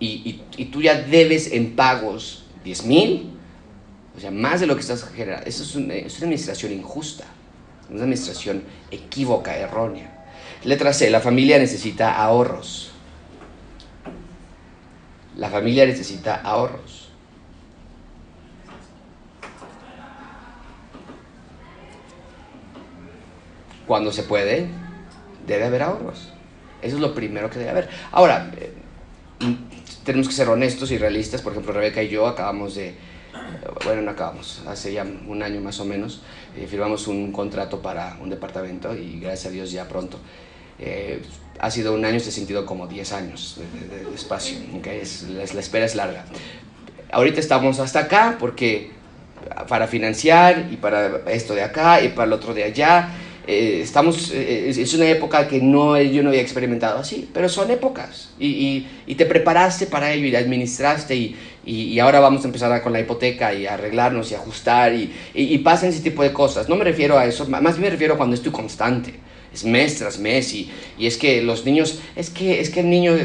A: y, y, tú ya debes en pagos 10 mil, o sea, más de lo que estás generando, eso es una administración injusta, una administración equívoca, errónea. Letra C, la familia necesita ahorros. La familia necesita ahorros. Cuando se puede, debe haber ahorros. Eso es lo primero que debe haber. Ahora, eh, mm, tenemos que ser honestos y realistas. Por ejemplo, Rebeca y yo acabamos de, bueno, no acabamos, hace ya un año más o menos, eh, firmamos un contrato para un departamento y gracias a Dios ya pronto. Eh, ha sido un año, ha sentido como 10 años de, de- de espacio. ¿ok? Es- la, la espera es larga. Ahorita estamos hasta acá porque para financiar y para esto de acá y para el otro de allá, eh, estamos, eh, es una época que no, yo no había experimentado así, pero son épocas y, y, y te preparaste para ello y administraste y, y, ahora vamos a empezar con la hipoteca y a arreglarnos y ajustar y, pasan ese tipo de cosas. No me refiero a eso, más bien me refiero a cuando estoy constante, es mes tras mes y, es que los niños, es que, es que el niño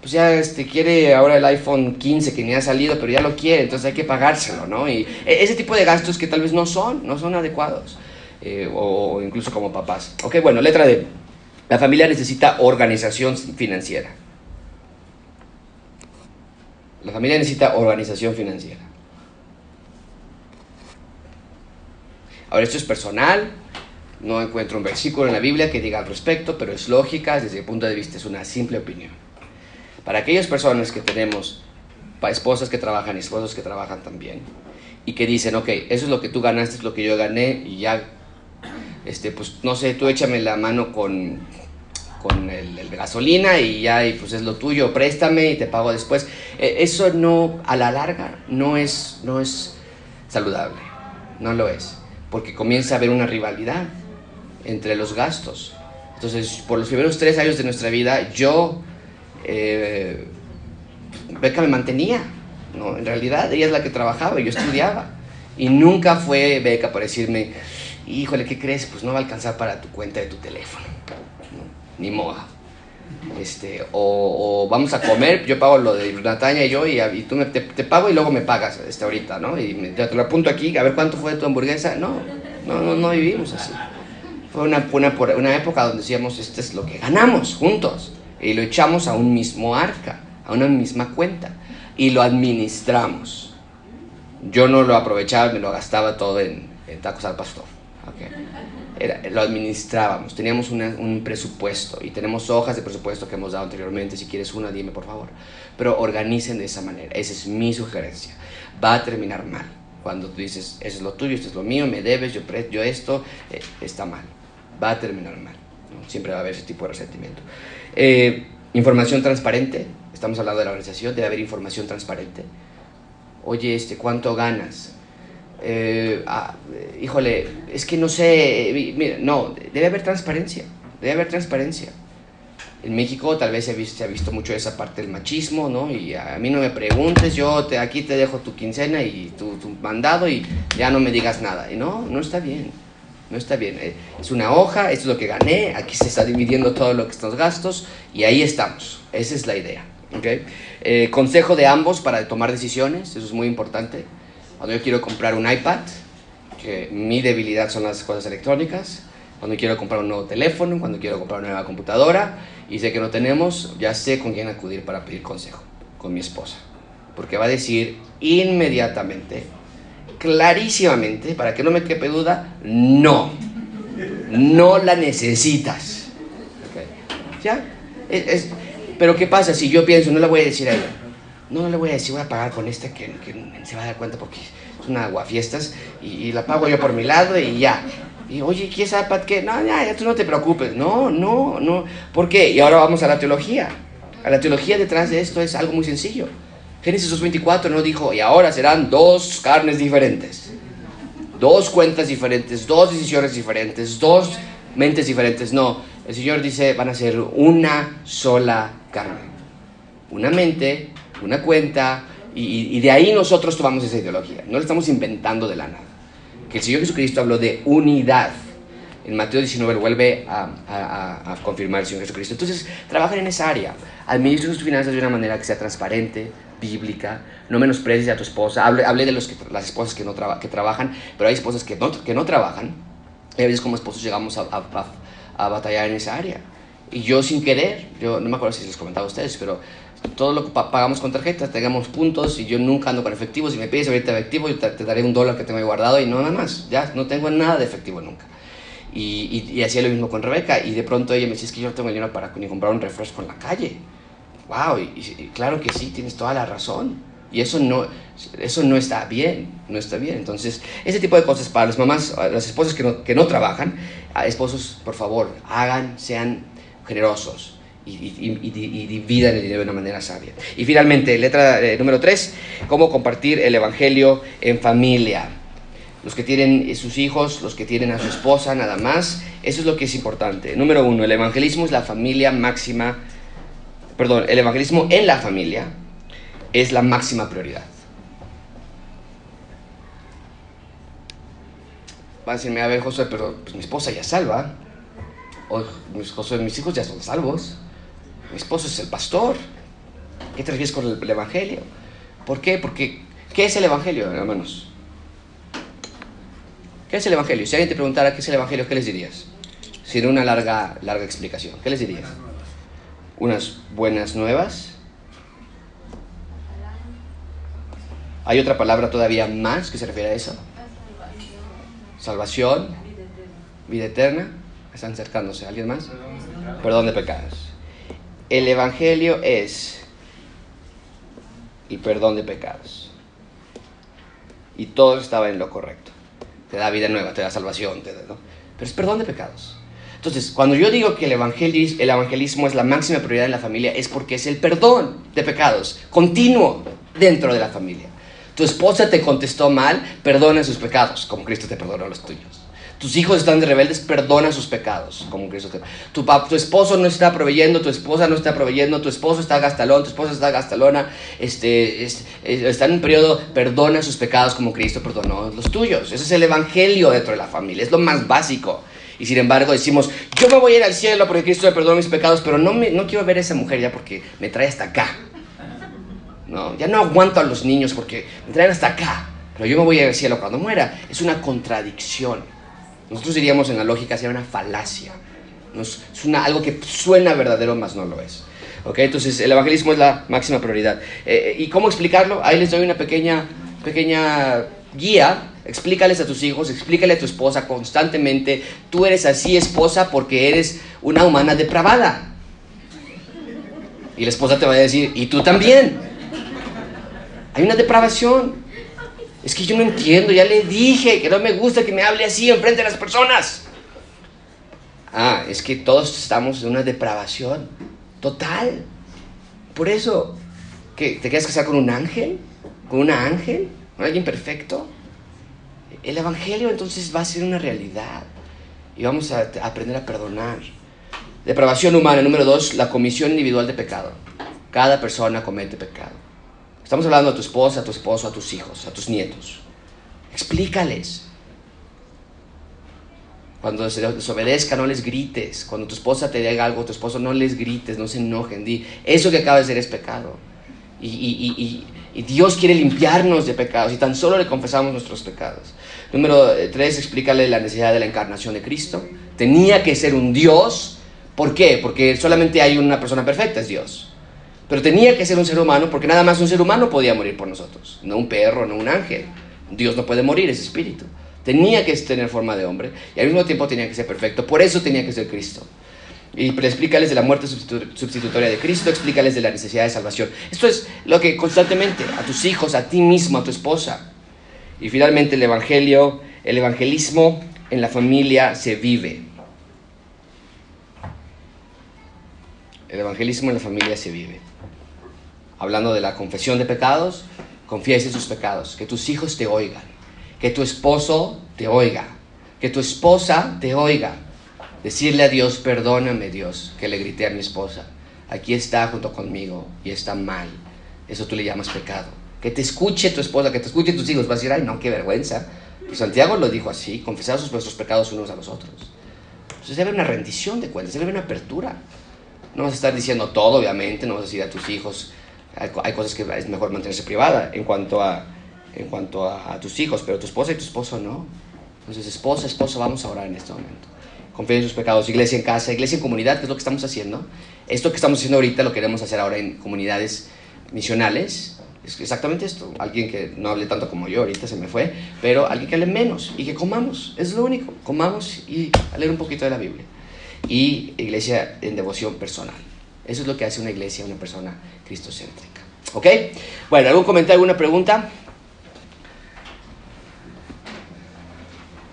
A: pues ya este, quiere ahora el iPhone 15 que ni ha salido, pero ya lo quiere, entonces hay que pagárselo, ¿no? Y e, ese tipo de gastos que tal vez no son, no son adecuados. Eh, o, incluso como papás. Ok, bueno, letra D. La familia necesita organización financiera. La familia necesita organización financiera. Ahora, esto es personal, no encuentro un versículo en la Biblia que diga al respecto, pero es lógica, desde mi punto de vista es una simple opinión. Para aquellas personas que tenemos esposas que trabajan y esposos que trabajan también, y que dicen, ok, eso es lo que tú ganaste, es lo que yo gané, y ya este, pues no sé, tú échame la mano con, con el, gasolina y ya, y pues es lo tuyo, préstame y te pago después. E, eso no, a la larga, no es, no es saludable, no lo es, porque comienza a haber una rivalidad entre los gastos. Entonces, por los primeros tres años de nuestra vida, yo, eh, Beca me mantenía, ¿no? En realidad, ella es la que trabajaba, yo estudiaba. Y nunca fue Beca por decirme, híjole, ¿qué crees? Pues no va a alcanzar para tu cuenta de tu teléfono. Ni moda. Este, o, vamos a comer, yo pago lo de Natalia y yo, y, tú me, te, pago y luego me pagas este, ahorita, ¿no? Y te lo apunto aquí, a ver cuánto fue tu hamburguesa. No, no, no, no vivimos así. Fue una, una, una época donde decíamos, este es lo que ganamos juntos. Y lo echamos a un mismo arca, a una misma cuenta. Y lo administramos. Yo no lo aprovechaba, me lo gastaba todo en, en tacos al pastor. Era, lo administrábamos, teníamos un presupuesto y tenemos hojas de presupuesto que hemos dado anteriormente. Si quieres una, dime por favor. Pero organicen de esa manera. Esa es mi sugerencia. Va a terminar mal. Cuando tú dices, eso es lo tuyo, esto es lo mío, me debes, yo, yo esto, eh, está mal. Va a terminar mal. Siempre va a haber ese tipo de resentimiento. Eh, información transparente. Estamos hablando de la organización, debe haber información transparente. Oye, este, ¿cuánto ganas? Eh, ah, híjole, es que no sé, eh, mira, no, debe haber transparencia, debe haber transparencia. En México tal vez se ha visto, se ha mucho esa parte del machismo, ¿no? Y a mí no me preguntes, yo te, aquí te dejo tu quincena y tu, mandado y ya no me digas nada. Y no, no está bien, no está bien. Eh, es una hoja, esto es lo que gané, aquí se está dividiendo todo lo que están los gastos y ahí estamos. Esa es la idea. ¿okay? consejo de ambos para tomar decisiones, eso es muy importante. Cuando yo quiero comprar un iPad, que mi debilidad son las cosas electrónicas, cuando quiero comprar un nuevo teléfono, cuando quiero comprar una nueva computadora y sé que no tenemos, ya sé con quién acudir para pedir consejo, con mi esposa. Porque va a decir inmediatamente, clarísimamente, para que no me quepe duda, no, no la necesitas. ¿Ya? pero ¿qué pasa si yo pienso, no le voy a decir a ella? No, no le voy a decir, voy a pagar con esta que, se va a dar cuenta porque es una aguafiestas y, y la pago yo por mi lado y ya. Y oye, ¿qué iPad qué? No, ya, ya tú no te preocupes. No, no, no. ¿Por qué? Y ahora vamos a la teología. A la teología detrás de esto es algo muy sencillo. Génesis 2.24 no dijo, y ahora serán dos carnes diferentes. Dos cuentas diferentes, dos decisiones diferentes, dos mentes diferentes. No, el Señor dice, van a ser una sola carne. Una mente una cuenta, y, de ahí nosotros tomamos esa ideología. No lo estamos inventando de la nada. Que el Señor Jesucristo habló de unidad. En Mateo 19 vuelve a, confirmar el Señor Jesucristo. Entonces, trabajen en esa área. Administren sus finanzas de una manera que sea transparente, bíblica. No menosprecies a tu esposa. Hablé, de los que, las esposas que, no que trabajan, pero hay esposas que no, que no trabajan. Y a veces como esposos llegamos a, batallar en esa área. Y yo sin querer, yo no me acuerdo si les comentaba a ustedes, pero todo lo que pagamos con tarjetas, tengamos puntos y yo nunca ando con efectivo. Si me pides ahorita efectivo, yo te, daré un dólar que tengo ahí guardado y no nada más. Ya no tengo nada de efectivo nunca. Y, y, hacía lo mismo con Rebeca. Y de pronto ella me decía, es que yo no tengo dinero para ni comprar un refresco en la calle. ¡Wow! Y, claro que sí, tienes toda la razón. Y eso no, eso no está bien, no está bien. Entonces, ese tipo de cosas para las mamás, las esposas que no, que no trabajan, esposos, por favor, hagan, sean generosos y, y, y, dividan el dinero de una manera sabia. Y finalmente, letra eh, número 3, cómo compartir el Evangelio en familia. los que tienen eh, sus hijos, los que tienen a su esposa, nada más. Eso es lo que es importante. Número uno, el evangelismo es la familia máxima, perdón, el evangelismo en la familia es la máxima prioridad. Va a decirme, a ver, José, pero pues, mi esposa ya salva. O José, mis hijos ya son salvos. Mi esposo es el pastor. ¿Qué te refieres con el, el evangelio? ¿Por qué? Porque, ¿qué es el evangelio, hermanos? ¿Qué es el Evangelio? Si alguien te preguntara qué es el Evangelio, ¿qué les dirías? Sin una larga, larga explicación. ¿Qué les dirías? Unas buenas nuevas. ¿Hay otra palabra todavía más que se refiere a eso? Salvación, vida eterna. Están acercándose. ¿Alguien más? Perdón de pecados. El Evangelio es el perdón de pecados. Y todo estaba en lo correcto te da vida nueva, te da salvación, te da, ¿no? pero es perdón de pecados. Entonces, cuando yo digo que el evangelismo, el evangelismo es la máxima prioridad en la familia, es porque es el perdón de pecados continuo dentro de la familia. Tu esposa te contestó mal, perdona sus pecados, como Cristo te perdonó los tuyos. Tus hijos están de rebeldes, perdona sus pecados, como Cristo tu, esposo no está proveyendo, tu esposa no está proveyendo, tu esposo está gastalón, tu esposa está gastalona, este, está en un periodo, perdona sus pecados como Cristo perdonó los tuyos. Ese es el evangelio dentro de la familia, es lo más básico. Y sin embargo decimos, yo me voy a ir al cielo porque Cristo me perdonó mis pecados, pero no, me, quiero ver a esa mujer ya porque me trae hasta acá. No, ya no aguanto a los niños porque me traen hasta acá. Pero yo me voy a ir al cielo cuando muera. Es una contradicción. Nosotros diríamos en la lógica sea una falacia. es una, algo que suena verdadero, mas no lo es. ¿Okay? Entonces, el evangelismo es la máxima prioridad. Eh, ¿Y cómo explicarlo? Ahí les doy una pequeña, pequeña guía. Explícales a tus hijos, explícale a tu esposa constantemente. Tú eres así, esposa, porque eres una humana depravada. Y la esposa te va a decir, y tú también. Hay una depravación. Es que yo no entiendo, ya le dije que no me gusta que me hable así enfrente de las personas. Ah, es que todos estamos en una depravación total. Por eso, ¿que ¿te quieres casar con un ángel? ¿Con una ángel? ¿Con alguien perfecto? El Evangelio entonces va a ser una realidad y vamos a aprender a perdonar. Depravación humana, número dos, la comisión individual de pecado. Cada persona comete pecado. Estamos hablando a tu esposa, a tu esposo, a tus hijos, a tus nietos. Explícales. Cuando se desobedezca, no les grites. Cuando tu esposa te diga algo, tu esposo, no les grites, no se enojen. Di, eso que acaba de hacer es pecado. Y, Dios quiere limpiarnos de pecados y tan solo le confesamos nuestros pecados. Número eh, tres, explícale la necesidad de la encarnación de Cristo. Tenía que ser un Dios. ¿Por qué? Porque solamente hay una persona perfecta, es Dios. Pero tenía que ser un ser humano porque nada más un ser humano podía morir por nosotros, no un perro, no un ángel. Dios no puede morir, es espíritu. Tenía que tener forma de hombre y al mismo tiempo tenía que ser perfecto. Por eso tenía que ser Cristo. Y explícales de la muerte sustitutoria de Cristo, explícales de la necesidad de salvación. Esto es lo que constantemente a tus hijos, a ti mismo, a tu esposa. Y finalmente el evangelio, el evangelismo en la familia se vive. El evangelismo en la familia se vive hablando de la confesión de pecados, confiese sus pecados, que tus hijos te oigan, que tu esposo te oiga, que tu esposa te oiga. Decirle a Dios, perdóname Dios, que le grité a mi esposa, aquí está junto conmigo y está mal. Eso tú le llamas pecado. Que te escuche tu esposa, que te escuche tus hijos. Vas a decir, ay, no, qué vergüenza. Pues Santiago lo dijo así, confesados nuestros pecados unos a los otros. Entonces debe haber una rendición de cuentas, debe haber una apertura. No vas a estar diciendo todo, obviamente, no vas a decir a tus hijos, hay, cosas que es mejor mantenerse privada en cuanto, a, en cuanto a, tus hijos, pero tu esposa y tu esposo no. Entonces, esposa, esposo, vamos a orar en este momento. Confía en sus pecados, iglesia en casa, iglesia en comunidad, que es lo que estamos haciendo. Esto que estamos haciendo ahorita lo queremos hacer ahora en comunidades misionales. Es exactamente esto. Alguien que no hable tanto como yo, ahorita se me fue, pero alguien que hable menos y que comamos. Es lo único. Comamos y leer un poquito de la Biblia. Y iglesia en devoción personal. Eso es lo que hace una iglesia, una persona cristocéntrica. ¿Ok? Bueno, ¿algún comentario, alguna pregunta?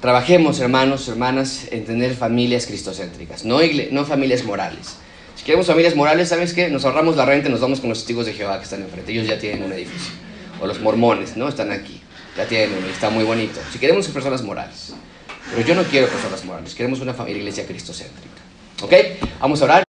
A: Trabajemos, hermanos, hermanas, en tener familias cristocéntricas, no, no familias morales. Si queremos familias morales, ¿sabes qué? Nos ahorramos la renta y nos vamos con los testigos de Jehová que están enfrente. Ellos ya tienen un edificio. O los mormones, ¿no? Están aquí. Ya tienen uno y está muy bonito. Si queremos personas morales. Pero yo no quiero personas morales, queremos una familia iglesia cristocéntrica. ¿Ok? Vamos a orar.